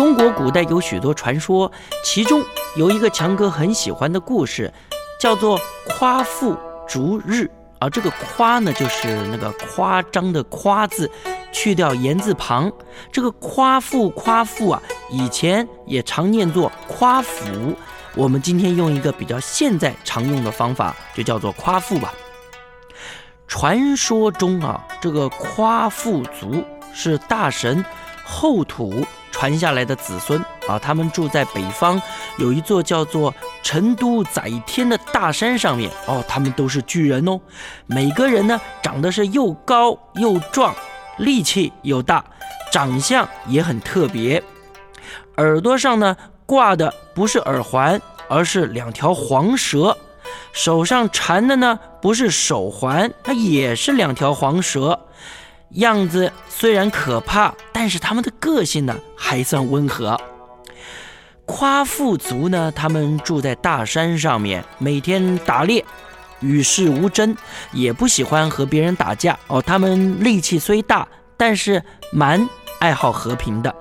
中国古代有许多传说，其中有一个强哥很喜欢的故事，叫做夸父逐日啊。这个夸呢，就是那个夸张的夸字，去掉言字旁。这个夸父夸父啊，以前也常念作夸父。我们今天用一个比较现在常用的方法，就叫做夸父吧。传说中啊，这个夸父族是大神后土传下来的子孙啊，他们住在北方，有一座叫做成都载天的大山上面哦，他们都是巨人哦，每个人呢长得是又高又壮，力气又大，长相也很特别，耳朵上呢挂的不是耳环，而是两条黄蛇。手上缠的呢，不是手环，它也是两条黄蛇。样子虽然可怕，但是他们的个性呢，还算温和。夸父族呢，他们住在大山上面，每天打猎，与世无争，也不喜欢和别人打架。哦，他们力气虽大，但是蛮爱好和平的。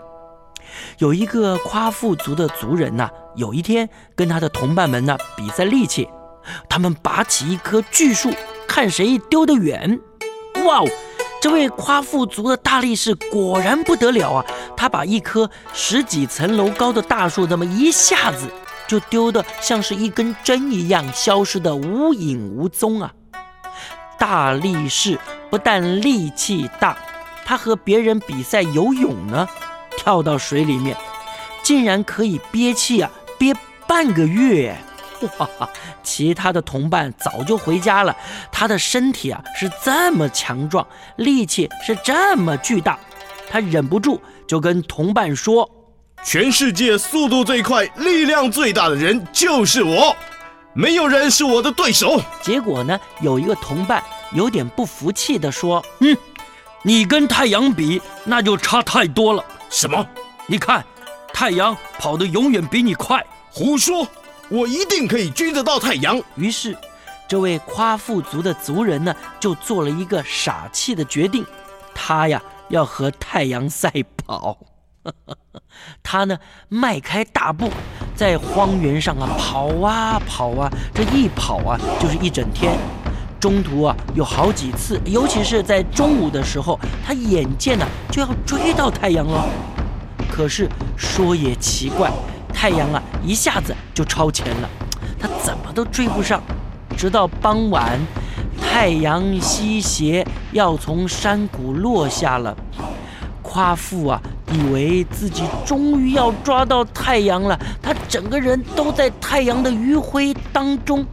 有一个夸父族的族人呐，有一天跟他的同伴们呢比赛力气。他们拔起一棵巨树，看谁丢得远。哇哦！这位夸父族的大力士果然不得了啊！他把一棵十几层楼高的大树，这么一下子就丢得像是一根针一样，消失得无影无踪啊！大力士不但力气大，他和别人比赛游泳呢，跳到水里面，竟然可以憋气啊，憋半个月。哇！其他的同伴早就回家了。他的身体啊是这么强壮，力气是这么巨大，他忍不住就跟同伴说：“全世界速度最快、力量最大的人就是我，没有人是我的对手。”结果呢，有一个同伴有点不服气地说：“嗯，你跟太阳比，那就差太多了。什么？你看，太阳跑得永远比你快。胡说！”我一定可以追得到太阳。于是，这位夸父族的族人呢，就做了一个傻气的决定，他呀要和太阳赛跑。他呢迈开大步，在荒原上啊跑啊跑啊，这一跑啊就是一整天。中途啊有好几次，尤其是在中午的时候，他眼见呢就要追到太阳了。可是说也奇怪。太阳啊，一下子就超前了，他怎么都追不上。直到傍晚，太阳西斜，要从山谷落下了。夸父啊，以为自己终于要抓到太阳了，他整个人都在太阳的余晖当中。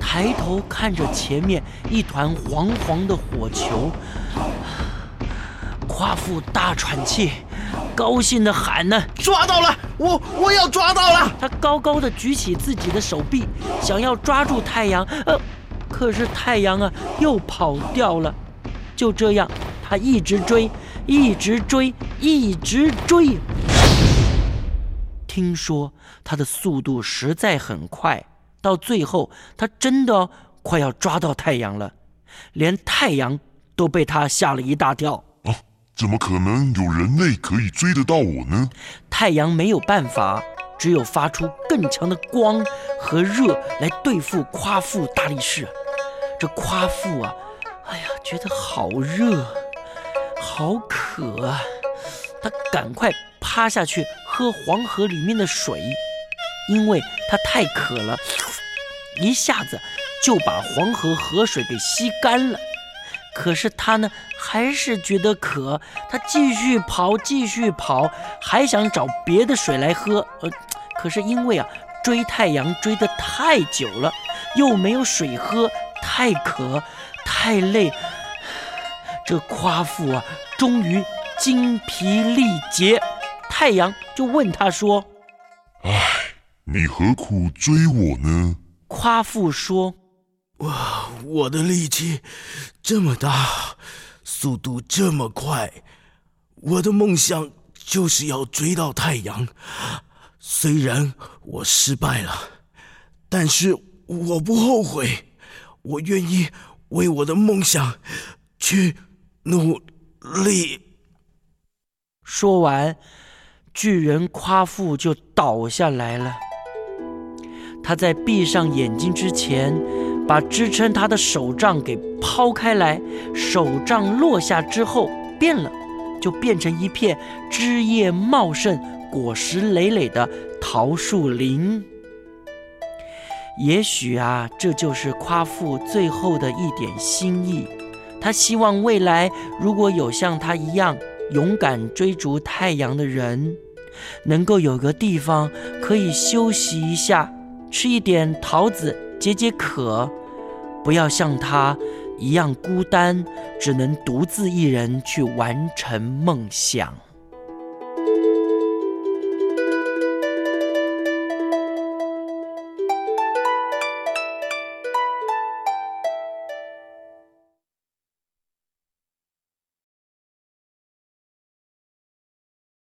抬头看着前面一团黄黄的火球，夸父大喘气。高兴的喊呢，抓到了！我我要抓到了！他高高的举起自己的手臂，想要抓住太阳，呃，可是太阳啊又跑掉了。就这样，他一直追，一直追，一直追。听说他的速度实在很快，到最后他真的快要抓到太阳了，连太阳都被他吓了一大跳。怎么可能有人类可以追得到我呢？太阳没有办法，只有发出更强的光和热来对付夸父大力士。这夸父啊，哎呀，觉得好热，好渴啊！他赶快趴下去喝黄河里面的水，因为他太渴了，一下子就把黄河河水给吸干了。可是他呢，还是觉得渴，他继续跑，继续跑，还想找别的水来喝。呃，可是因为啊，追太阳追得太久了，又没有水喝，太渴，太累，这夸父啊，终于精疲力竭。太阳就问他说：“唉，你何苦追我呢？”夸父说。哇！我的力气这么大，速度这么快，我的梦想就是要追到太阳。虽然我失败了，但是我不后悔，我愿意为我的梦想去努力。说完，巨人夸父就倒下来了。他在闭上眼睛之前，把支撑他的手杖给抛开来，手杖落下之后变了，就变成一片枝叶茂盛、果实累累的桃树林。也许啊，这就是夸父最后的一点心意。他希望未来如果有像他一样勇敢追逐太阳的人，能够有个地方可以休息一下。吃一点桃子解解渴，不要像他一样孤单，只能独自一人去完成梦想。